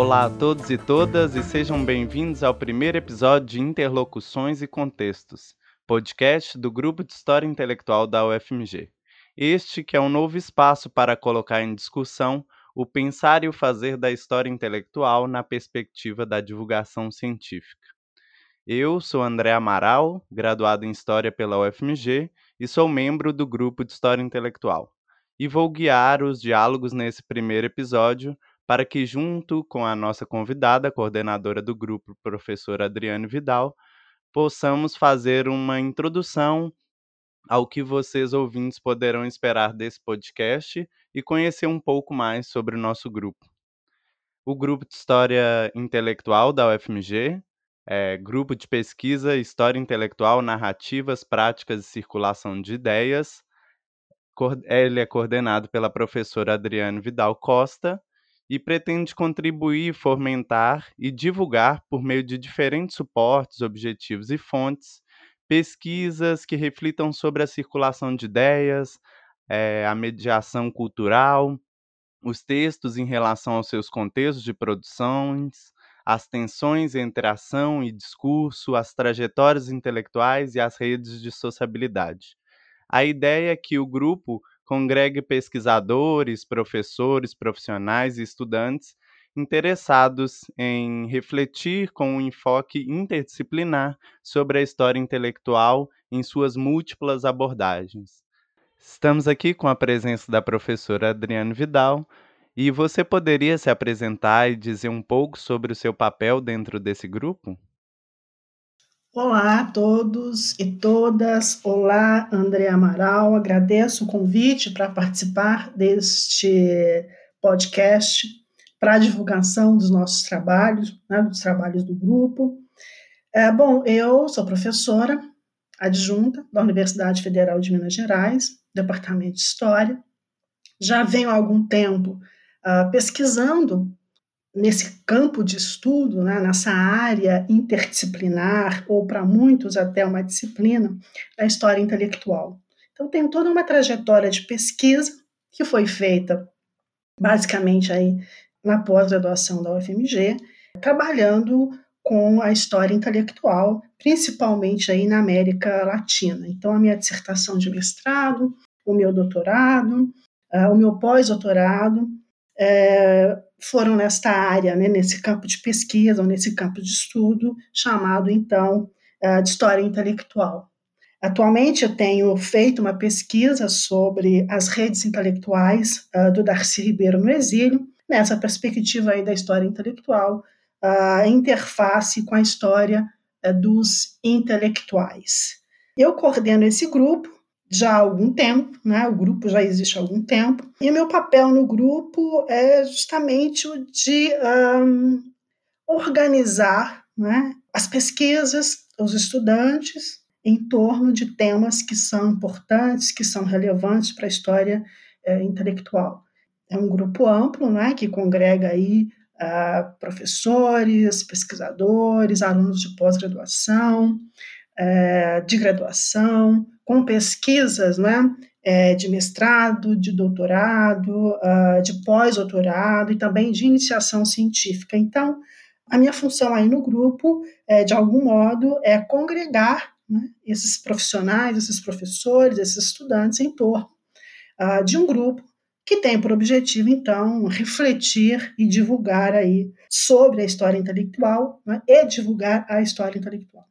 Olá a todos e todas e sejam bem-vindos ao primeiro episódio de Interlocuções e Contextos, podcast do Grupo de História Intelectual da UFMG. Este que é um novo espaço para colocar em discussão o pensar e o fazer da história intelectual na perspectiva da divulgação científica. Eu sou André Amaral, graduado em História pela UFMG e sou membro do grupo de História Intelectual. E vou guiar os diálogos nesse primeiro episódio para que, junto com a nossa convidada, coordenadora do grupo, professora Adriane Vidal, possamos fazer uma introdução ao que vocês ouvintes poderão esperar desse podcast e conhecer um pouco mais sobre o nosso grupo. O grupo de História Intelectual da UFMG é Grupo de Pesquisa História Intelectual, Narrativas, Práticas e Circulação de Ideias. Ele é coordenado pela professora Adriane Vidal Costa e pretende contribuir, fomentar e divulgar, por meio de diferentes suportes, objetivos e fontes, pesquisas que reflitam sobre a circulação de ideias, é, a mediação cultural, os textos em relação aos seus contextos de produções, as tensões entre ação e discurso, as trajetórias intelectuais e as redes de sociabilidade. A ideia é que o grupo congregue pesquisadores, professores, profissionais e estudantes interessados em refletir com um enfoque interdisciplinar sobre a história intelectual em suas múltiplas abordagens. Estamos aqui com a presença da professora Adriane Vidal, e você poderia se apresentar e dizer um pouco sobre o seu papel dentro desse grupo? Olá a todos e todas. Olá, André Amaral. Agradeço o convite para participar deste podcast para divulgação dos nossos trabalhos, né, dos trabalhos do grupo. É, bom, eu sou professora adjunta da Universidade Federal de Minas Gerais, Departamento de História. Já venho há algum tempo uh, pesquisando nesse campo de estudo, né, nessa área interdisciplinar, ou para muitos até uma disciplina, da história intelectual. Então, tenho toda uma trajetória de pesquisa que foi feita basicamente aí na pós-graduação da UFMG, trabalhando com a história intelectual, principalmente aí na América Latina. Então, a minha dissertação de mestrado, o meu doutorado, uh, o meu pós-doutorado é, foram nesta área, né, nesse campo de pesquisa, nesse campo de estudo, chamado então de história intelectual. Atualmente eu tenho feito uma pesquisa sobre as redes intelectuais uh, do Darcy Ribeiro no exílio, nessa perspectiva aí da história intelectual, a interface com a história dos intelectuais. Eu coordeno esse grupo já há algum tempo, né? O grupo já existe há algum tempo. E o meu papel no grupo é justamente o de um, organizar né, as pesquisas, os estudantes, em torno de temas que são importantes, que são relevantes para a história é, intelectual. É um grupo amplo, né, que congrega aí uh, professores, pesquisadores, alunos de pós-graduação, uh, de graduação, com pesquisas né, é, de mestrado, de doutorado, uh, de pós-doutorado e também de iniciação científica. Então, a minha função aí no grupo, é, de algum modo, é congregar né, esses profissionais, esses professores, esses estudantes em torno uh, de um grupo que tem por objetivo, então, refletir e divulgar aí sobre a história intelectual né, e divulgar a história intelectual.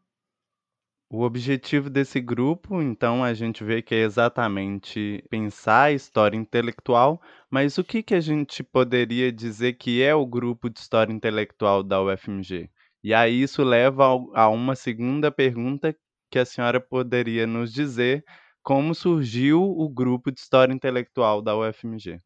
O objetivo desse grupo, então, a gente vê que é exatamente pensar a história intelectual, mas o que, que a gente poderia dizer que é o grupo de história intelectual da UFMG? E aí isso leva a uma segunda pergunta que a senhora poderia nos dizer como surgiu o grupo de história intelectual da UFMG.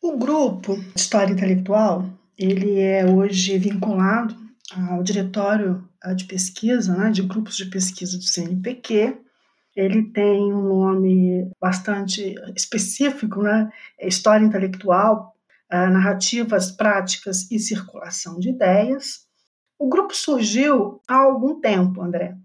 O grupo de história intelectual, ele é hoje vinculado ao diretório de pesquisa, né, de grupos de pesquisa do CNPq. Ele tem um nome bastante específico, né, é História Intelectual, é, Narrativas, Práticas e Circulação de Ideias. O grupo surgiu há algum tempo, André,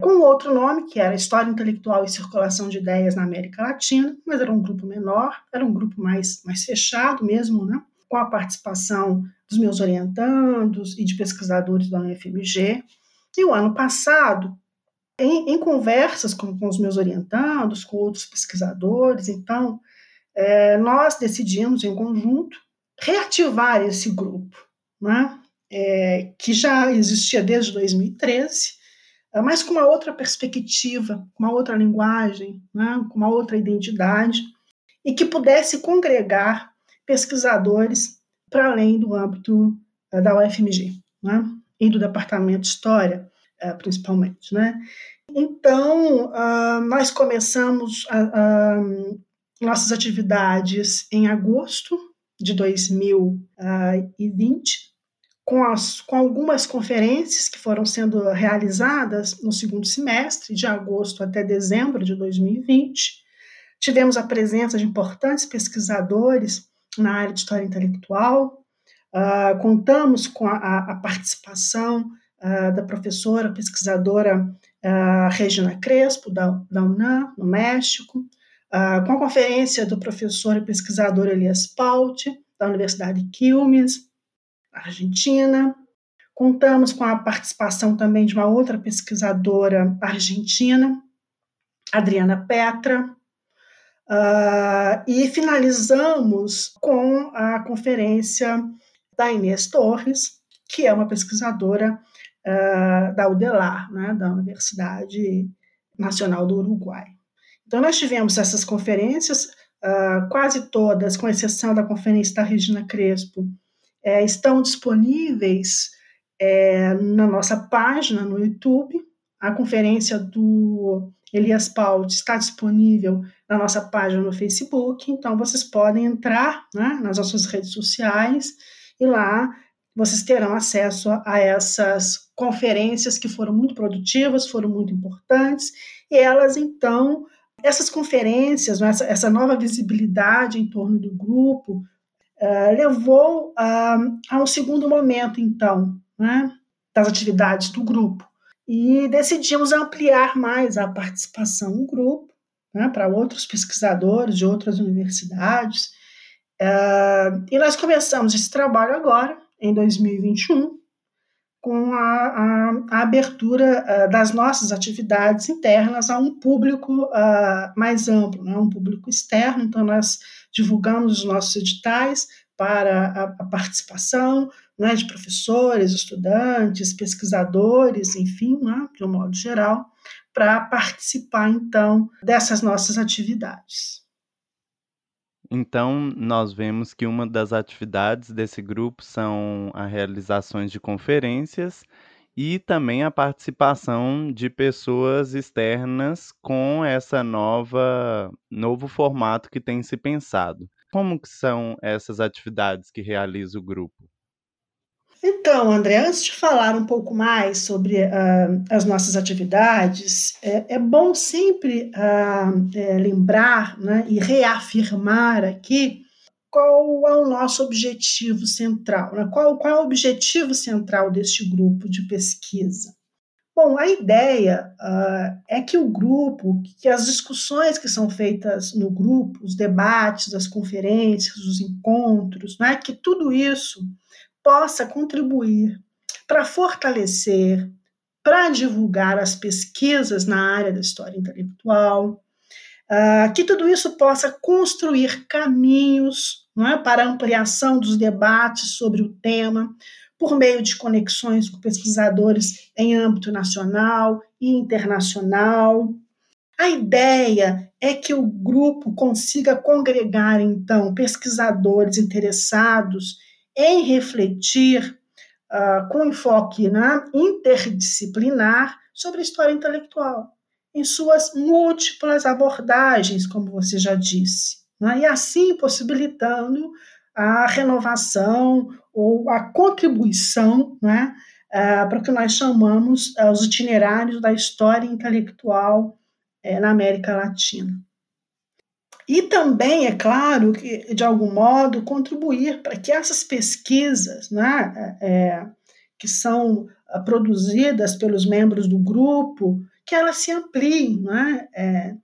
com outro nome, que era História Intelectual e Circulação de Ideias na América Latina, mas era um grupo menor, era um grupo mais, mais fechado mesmo, né? com a participação dos meus orientandos e de pesquisadores da UFMG. E o ano passado, em, em conversas com, com, os meus orientandos, com outros pesquisadores, então, é, nós decidimos em conjunto reativar esse grupo, né? É, que já existia desde 2013, mas com uma outra perspectiva, com uma outra linguagem, né? com uma outra identidade, e que pudesse congregar pesquisadores para além do âmbito uh, da UFMG né? E do Departamento de História, uh, principalmente. Né? Então, uh, nós começamos nossas atividades em agosto de 2020, com, as, com algumas conferências que foram sendo realizadas no segundo semestre, de agosto até dezembro de 2020. Tivemos a presença de importantes pesquisadores na área de história intelectual, uh, contamos com a, a participação uh, da professora pesquisadora uh, Regina Crespo, da, da UNAM, no México, com a conferência do professor e pesquisador Elias Paut, da Universidade Quilmes, Argentina. Contamos com a participação também de uma outra pesquisadora argentina, Adriana Petra, Uh, e finalizamos com a conferência da Inês Torres, que é uma pesquisadora uh, da UDELAR, né, da Universidade Nacional do Uruguai. Então, nós tivemos essas conferências, uh, quase todas, com exceção da conferência da Regina Crespo, é, estão disponíveis é, na nossa página no YouTube. A conferência do Elias Paut está disponível na nossa página no Facebook, então vocês podem entrar né, nas nossas redes sociais e lá vocês terão acesso a essas conferências que foram muito produtivas, foram muito importantes, e elas então, essas conferências, né, essa, nova visibilidade em torno do grupo, uh, levou uh, a um segundo momento, então, né, das atividades do grupo. E decidimos ampliar mais a participação no grupo, né, para outros pesquisadores de outras universidades. Uh, e nós começamos esse trabalho agora, em 2021, com a, a, a abertura uh, das nossas atividades internas a um público uh, mais amplo, né, um público externo. Então, nós divulgamos os nossos editais para a, a participação né, de professores, estudantes, pesquisadores, enfim, né, de um modo geral para participar, então, dessas nossas atividades. Então, nós vemos que uma das atividades desse grupo são as realizações de conferências e também a participação de pessoas externas com essa nova novo formato que tem se pensado. Como que são essas atividades que realiza o grupo? Então, André, antes de falar um pouco mais sobre uh, as nossas atividades, é, é bom sempre uh, é, lembrar né, e reafirmar aqui qual é o nosso objetivo central, né? qual, qual é o objetivo central deste grupo de pesquisa. Bom, a ideia uh, é que o grupo, que as discussões que são feitas no grupo, os debates, as conferências, os encontros, né, que tudo isso possa contribuir para fortalecer, para divulgar as pesquisas na área da história intelectual, uh, que tudo isso possa construir caminhos é, para ampliação dos debates sobre o tema, por meio de conexões com pesquisadores em âmbito nacional e internacional. A ideia é que o grupo consiga congregar, então, pesquisadores interessados em refletir uh, com enfoque né, interdisciplinar sobre a história intelectual, em suas múltiplas abordagens, como você já disse, né, e assim possibilitando a renovação ou a contribuição né, uh, para o que nós chamamos uh, os itinerários da história intelectual uh, na América Latina. E também, é claro, que, de algum modo, contribuir para que essas pesquisas, né, é, que são ah, produzidas pelos membros do grupo, que elas se ampliem, né, é,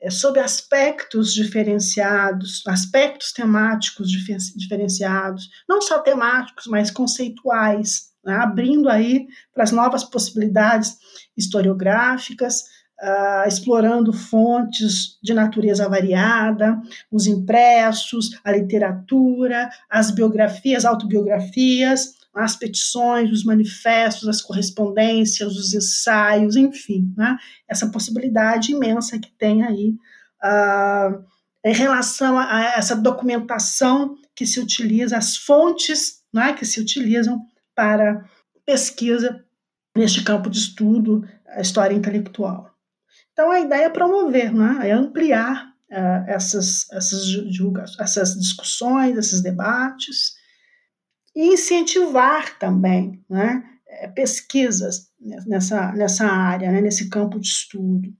é, sob aspectos diferenciados, aspectos temáticos diferenciados, não só temáticos, mas conceituais, né, abrindo aí para as novas possibilidades historiográficas, uh, explorando fontes de natureza variada, os impressos, a literatura, as biografias, autobiografias, as petições, os manifestos, as correspondências, os ensaios, enfim, né? essa possibilidade imensa que tem aí uh, em relação a essa documentação que se utiliza, as fontes né, que se utilizam para pesquisa neste campo de estudo, a história intelectual. Então, a ideia é promover, né, é ampliar uh, essas, essas, essas discussões, esses debates, e incentivar também né, pesquisas nessa, nessa área, né, nesse campo de estudo.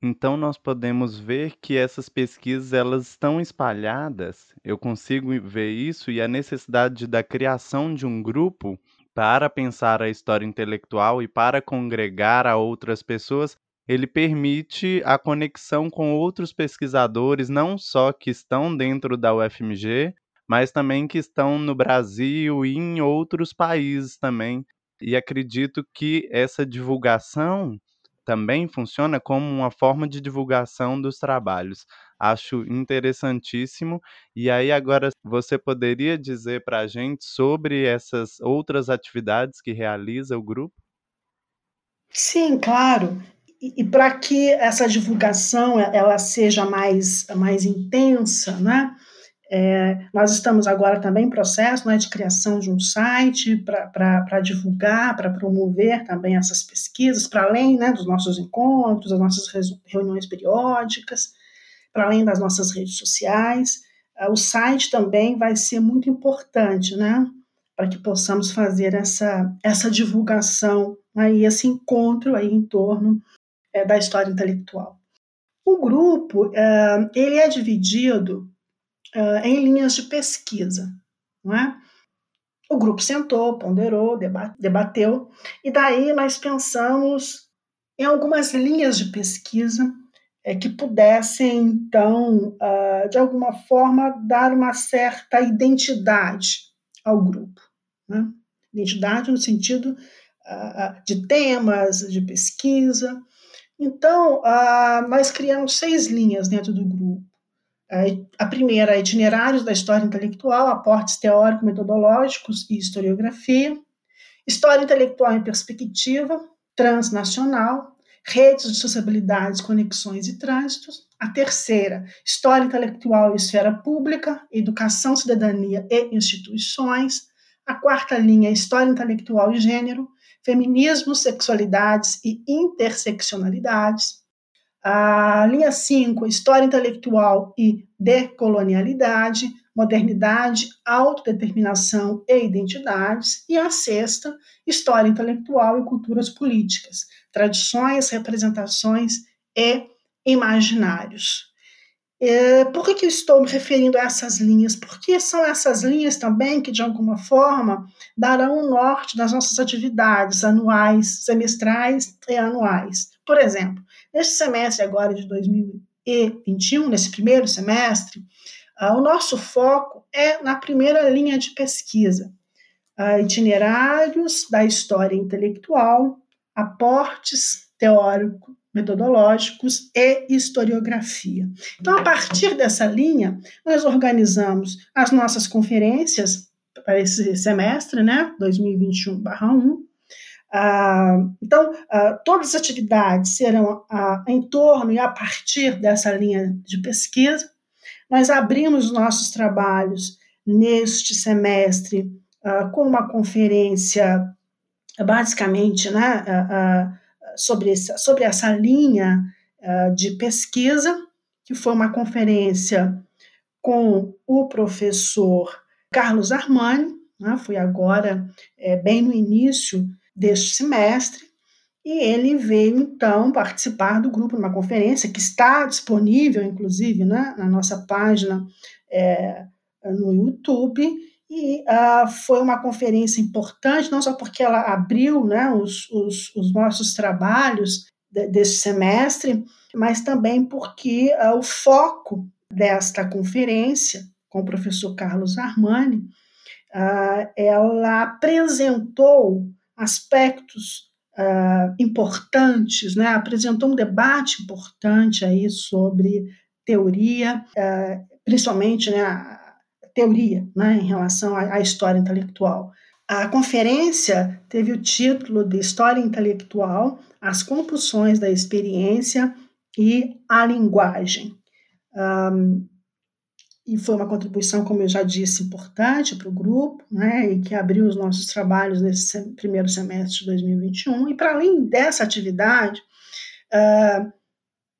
Então nós podemos ver que essas pesquisas elas estão espalhadas. Eu consigo ver isso e a necessidade da criação de um grupo para pensar a história intelectual e para congregar a outras pessoas, ele permite a conexão com outros pesquisadores, não só que estão dentro da UFMG, mas também que estão no Brasil e em outros países também. E acredito que essa divulgação também funciona como uma forma de divulgação dos trabalhos. Acho interessantíssimo. E aí, agora, você poderia dizer para a gente sobre essas outras atividades que realiza o grupo? Sim, claro. E, para que essa divulgação ela seja mais, mais intensa, né? É, nós estamos agora também em processo né, de criação de um site para divulgar, para promover também essas pesquisas, para além né, dos nossos encontros, das nossas reuniões periódicas, para além das nossas redes sociais. Uh, o site também vai ser muito importante, né, para que possamos fazer essa, essa divulgação né, e esse encontro aí em torno é, da história intelectual. O grupo, uh, ele é dividido uh, em linhas de pesquisa. Não é? O grupo sentou, ponderou, debateu, e daí nós pensamos em algumas linhas de pesquisa é, que pudessem, então, uh, de alguma forma, dar uma certa identidade ao grupo. Né? Identidade no sentido uh, de temas, de pesquisa. Então, uh, nós criamos seis linhas dentro do grupo. A primeira, itinerários da história intelectual, aportes teórico-metodológicos e historiografia. História intelectual em perspectiva, transnacional, redes de sociabilidades, conexões e trânsitos. A terceira, história intelectual e esfera pública, educação, cidadania e instituições. A quarta linha, história intelectual e gênero, feminismo, sexualidades e interseccionalidades. A linha 5, História Intelectual e Decolonialidade, Modernidade, Autodeterminação e Identidades. E a sexta, História Intelectual e Culturas Políticas, Tradições, Representações e Imaginários. É, por que, que eu estou me referindo a essas linhas? Porque são essas linhas também que, de alguma forma, darão o norte das nossas atividades anuais, semestrais e anuais. Por exemplo, Neste semestre agora de 2021, nesse primeiro semestre, uh, o nosso foco é na primeira linha de pesquisa, uh, itinerários da história intelectual, aportes teóricos, metodológicos e historiografia. Então, a partir dessa linha, nós organizamos as nossas conferências para esse semestre, né, 2021/1, ah, então, ah, todas as atividades serão ah, em torno e a partir dessa linha de pesquisa. Nós abrimos nossos trabalhos neste semestre com uma conferência, basicamente, né, sobre, essa, sobre essa linha de pesquisa, que foi uma conferência com o professor Carlos Armani, né, foi agora, é, bem no início deste semestre, e ele veio então participar do grupo numa conferência que está disponível, inclusive, né, na nossa página é, no YouTube. E uh, foi uma conferência importante, não só porque ela abriu né, os, os, os nossos trabalhos desse semestre, mas também porque uh, o foco desta conferência com o professor Carlos Armani, uh, ela apresentou aspectos importantes, né? apresentou um debate importante aí sobre teoria, principalmente né, teoria né, em relação à, história intelectual. A conferência teve o título de História Intelectual, as compulsões da experiência e a linguagem. Um, e foi uma contribuição, como eu já disse, importante para o grupo, né, e que abriu os nossos trabalhos nesse primeiro semestre de 2021. E para além dessa atividade, uh,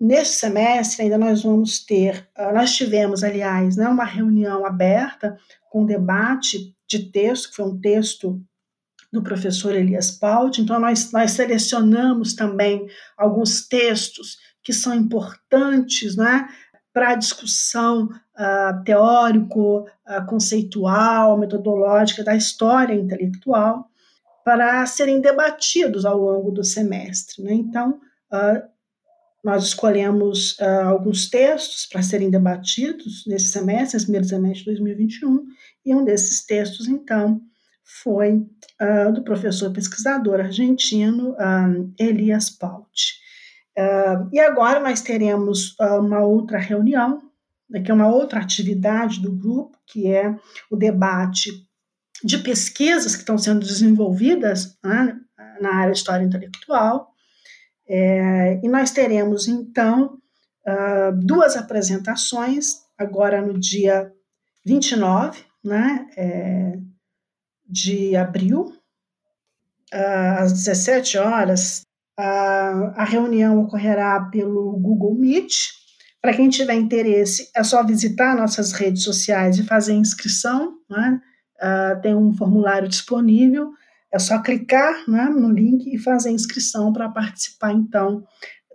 nesse semestre ainda nós vamos ter, uh, nós tivemos, aliás, né, uma reunião aberta com debate de texto, que foi um texto do professor Elias Paut. Então, nós, nós selecionamos também alguns textos que são importantes né, para a discussão uh, teórico, uh, conceitual, metodológica da história intelectual, para serem debatidos ao longo do semestre. Né? Então, uh, nós escolhemos alguns textos para serem debatidos nesse semestre, nesse primeiro semestre de 2021, e um desses textos, então, foi uh, do professor pesquisador argentino uh, Elias Paut. Uh, e agora nós teremos uma outra reunião, né, que é uma outra atividade do grupo, que é o debate de pesquisas que estão sendo desenvolvidas né, na área de história intelectual. É, e nós teremos, então, duas apresentações, agora no dia 29, né, é, de abril, às 17 horas. A, a reunião ocorrerá pelo Google Meet. Para quem tiver interesse, é só visitar nossas redes sociais e fazer inscrição. Né? Uh, tem um formulário disponível. É só clicar né, no link e fazer inscrição para participar, então,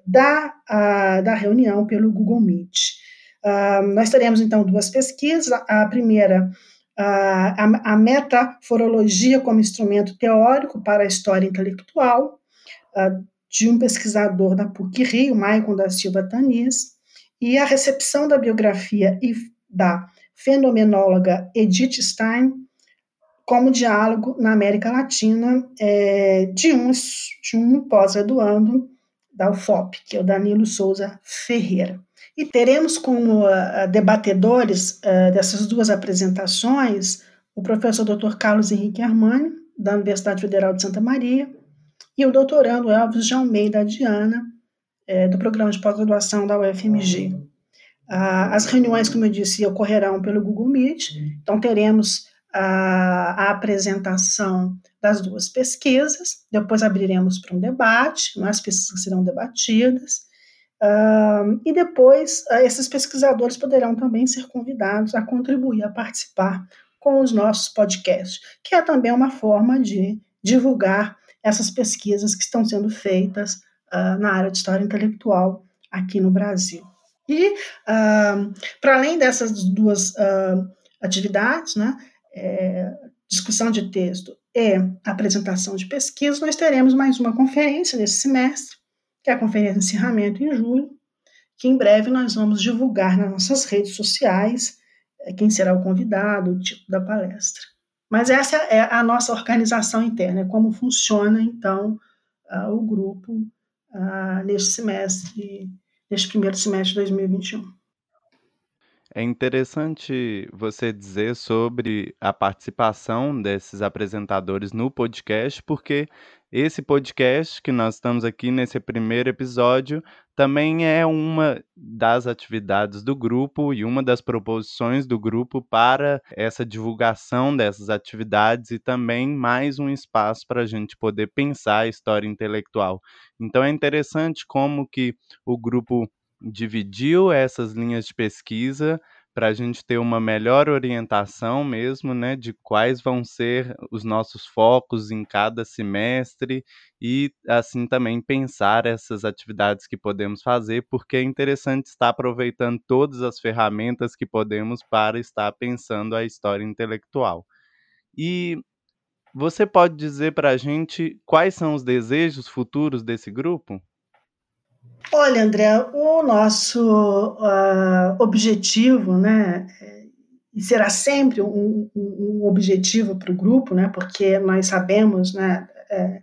da, uh, da reunião pelo Google Meet. Uh, nós teremos, então, duas pesquisas. A primeira a, a metaforologia como instrumento teórico para a história intelectual, de um pesquisador da PUC-Rio, Maicon da Silva Tanis, e a recepção da biografia e da fenomenóloga Edith Stein como diálogo na América Latina é, de um, de um pós-graduando da UFOP, que é o Danilo Souza Ferreira. E teremos como uh, debatedores uh, dessas duas apresentações o professor Dr. Carlos Henrique Armani, da Universidade Federal de Santa Maria, e o doutorando Elvis de Almeida Diana, é, do programa de pós-graduação da UFMG. Ah, as reuniões, como eu disse, ocorrerão pelo Google Meet, então teremos a, a apresentação das duas pesquisas, depois abriremos para um debate, né, as pesquisas serão debatidas, Uh, e depois, uh, esses pesquisadores poderão também ser convidados a contribuir, a participar com os nossos podcasts, que é também uma forma de divulgar essas pesquisas que estão sendo feitas uh, na área de história intelectual aqui no Brasil. E, para além dessas duas atividades, né, é, discussão de texto e apresentação de pesquisa, nós teremos mais uma conferência nesse semestre, que é a conferência de encerramento em julho, que em breve nós vamos divulgar nas nossas redes sociais eh, quem será o convidado, o tipo da palestra. Mas essa é a nossa organização interna, é como funciona, então, uh, o grupo uh, neste semestre, neste primeiro semestre de 2021. É interessante você dizer sobre a participação desses apresentadores no podcast, porque esse podcast que nós estamos aqui nesse primeiro episódio também é uma das atividades do grupo e uma das proposições do grupo para essa divulgação dessas atividades e também mais um espaço para a gente poder pensar a história intelectual. Então é interessante como que o grupo dividiu essas linhas de pesquisa para a gente ter uma melhor orientação mesmo, né, de quais vão ser os nossos focos em cada semestre e assim também pensar essas atividades que podemos fazer, porque é interessante estar aproveitando todas as ferramentas que podemos para estar pensando a história intelectual. E você pode dizer para a gente quais são os desejos futuros desse grupo? Olha, André, o nosso uh, objetivo, né, e será sempre um, um, um objetivo para o grupo, né, porque nós sabemos, né, é,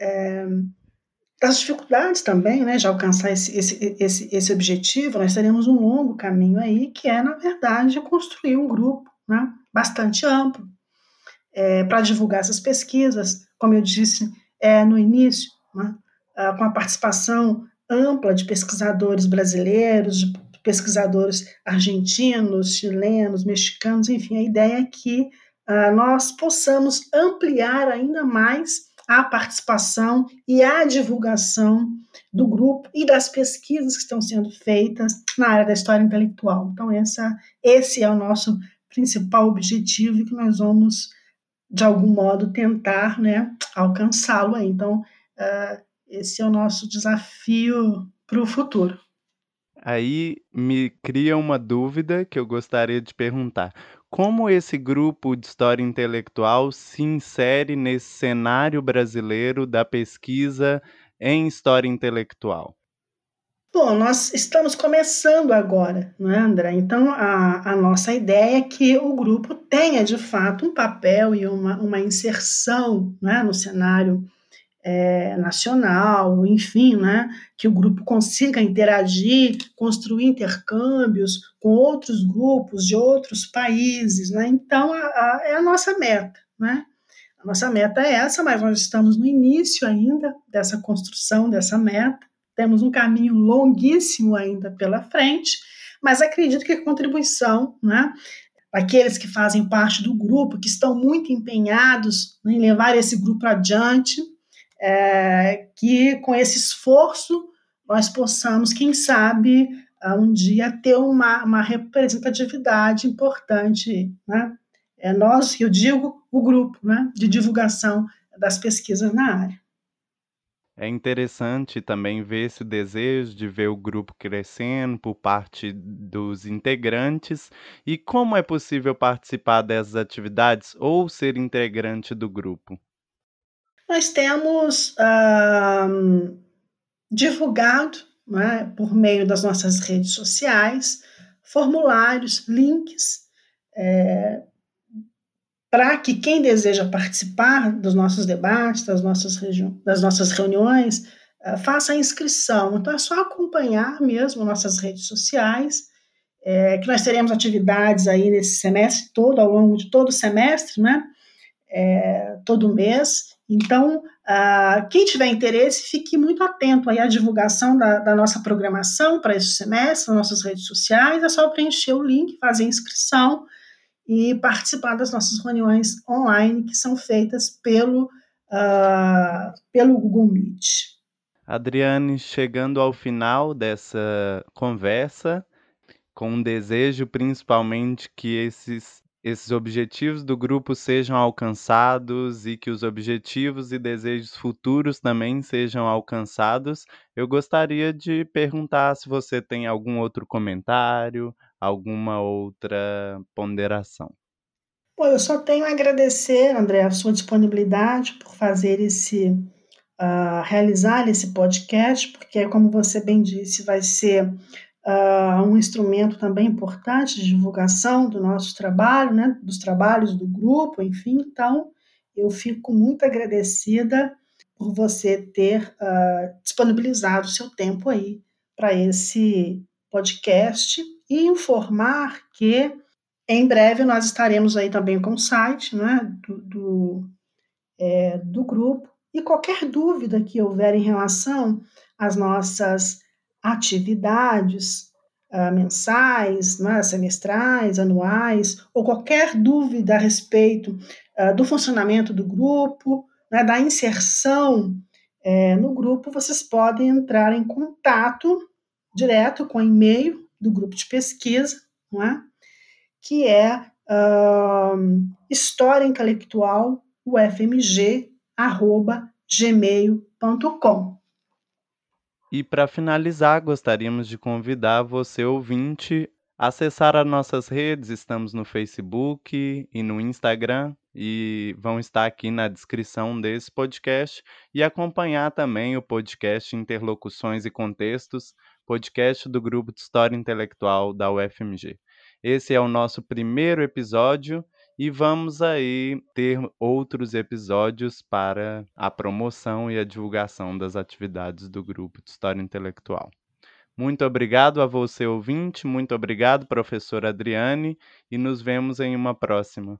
é, das dificuldades também, né, de alcançar esse, esse, esse, esse objetivo, nós teremos um longo caminho aí, que é, na verdade, construir um grupo né, bastante amplo é, para divulgar essas pesquisas, como eu disse é, no início, né, com a participação ampla de pesquisadores brasileiros, de pesquisadores argentinos, chilenos, mexicanos, enfim, a ideia é que uh, nós possamos ampliar ainda mais a participação e a divulgação do grupo e das pesquisas que estão sendo feitas na área da história intelectual. Então, essa, esse é o nosso principal objetivo e que nós vamos, de algum modo, tentar né, alcançá-lo. Então, uh, esse é o nosso desafio para o futuro. Aí me cria uma dúvida que eu gostaria de perguntar. Como esse grupo de história intelectual se insere nesse cenário brasileiro da pesquisa em história intelectual? Bom, nós estamos começando agora, não é, André? Então, a, a nossa ideia é que o grupo tenha, de fato, um papel e uma, uma inserção é, no cenário é, nacional, enfim, né, que o grupo consiga interagir, construir intercâmbios com outros grupos de outros países, né? Então a, a, é a nossa meta, né? A nossa meta é essa, mas nós estamos no início ainda dessa construção dessa meta. Temos um caminho longuíssimo ainda pela frente, mas acredito que a contribuição, né, aqueles que fazem parte do grupo, que estão muito empenhados em levar esse grupo adiante, é, que com esse esforço nós possamos, quem sabe, um dia ter uma, uma representatividade importante, né? É nós, eu digo, o grupo, né, de divulgação das pesquisas na área. É interessante também ver esse desejo de ver o grupo crescendo por parte dos integrantes e como é possível participar dessas atividades ou ser integrante do grupo. Nós temos ah, divulgado, né, por meio das nossas redes sociais, formulários, links, é, para que quem deseja participar dos nossos debates, das nossas, das nossas reuniões, uh, faça a inscrição. Então é só acompanhar mesmo nossas redes sociais, é, que nós teremos atividades aí nesse semestre todo, ao longo de todo o semestre, né? É, todo mês, então, uh, quem tiver interesse, fique muito atento aí à divulgação da, da nossa programação para esse semestre, nas nossas redes sociais. É só preencher o link, fazer inscrição e participar das nossas reuniões online que são feitas pelo, uh, pelo Google Meet. Adriane, chegando ao final dessa conversa, com um desejo principalmente que esses esses objetivos do grupo sejam alcançados e que os objetivos e desejos futuros também sejam alcançados. Eu gostaria de perguntar se você tem algum outro comentário, alguma outra ponderação. Bom, eu só tenho a agradecer, André, a sua disponibilidade por fazer esse, uh, realizar esse podcast, porque, como você bem disse, vai ser uh, um instrumento também importante de divulgação do nosso trabalho, né, dos trabalhos do grupo, enfim. Então, eu fico muito agradecida por você ter uh, disponibilizado o seu tempo aí para esse podcast e informar que em breve nós estaremos aí também com o site né, do, do, é, do grupo e qualquer dúvida que houver em relação às nossas atividades uh, mensais, né, semestrais, anuais, ou qualquer dúvida a respeito uh, do funcionamento do grupo, né, da inserção é, no grupo, vocês podem entrar em contato direto com o e-mail do grupo de pesquisa, é? que é uh, história intelectual ufmg arroba gmail.com. E para finalizar, gostaríamos de convidar você, ouvinte, a acessar as nossas redes. Estamos no Facebook e no Instagram. e vão estar aqui na descrição desse podcast e acompanhar também o podcast Interlocuções e Contextos, podcast do Grupo de História Intelectual da UFMG. Esse é o nosso primeiro episódio e vamos aí ter outros episódios para a promoção e a divulgação das atividades do Grupo de História Intelectual. Muito obrigado a você, ouvinte, muito obrigado, professora Adriane, e nos vemos em uma próxima.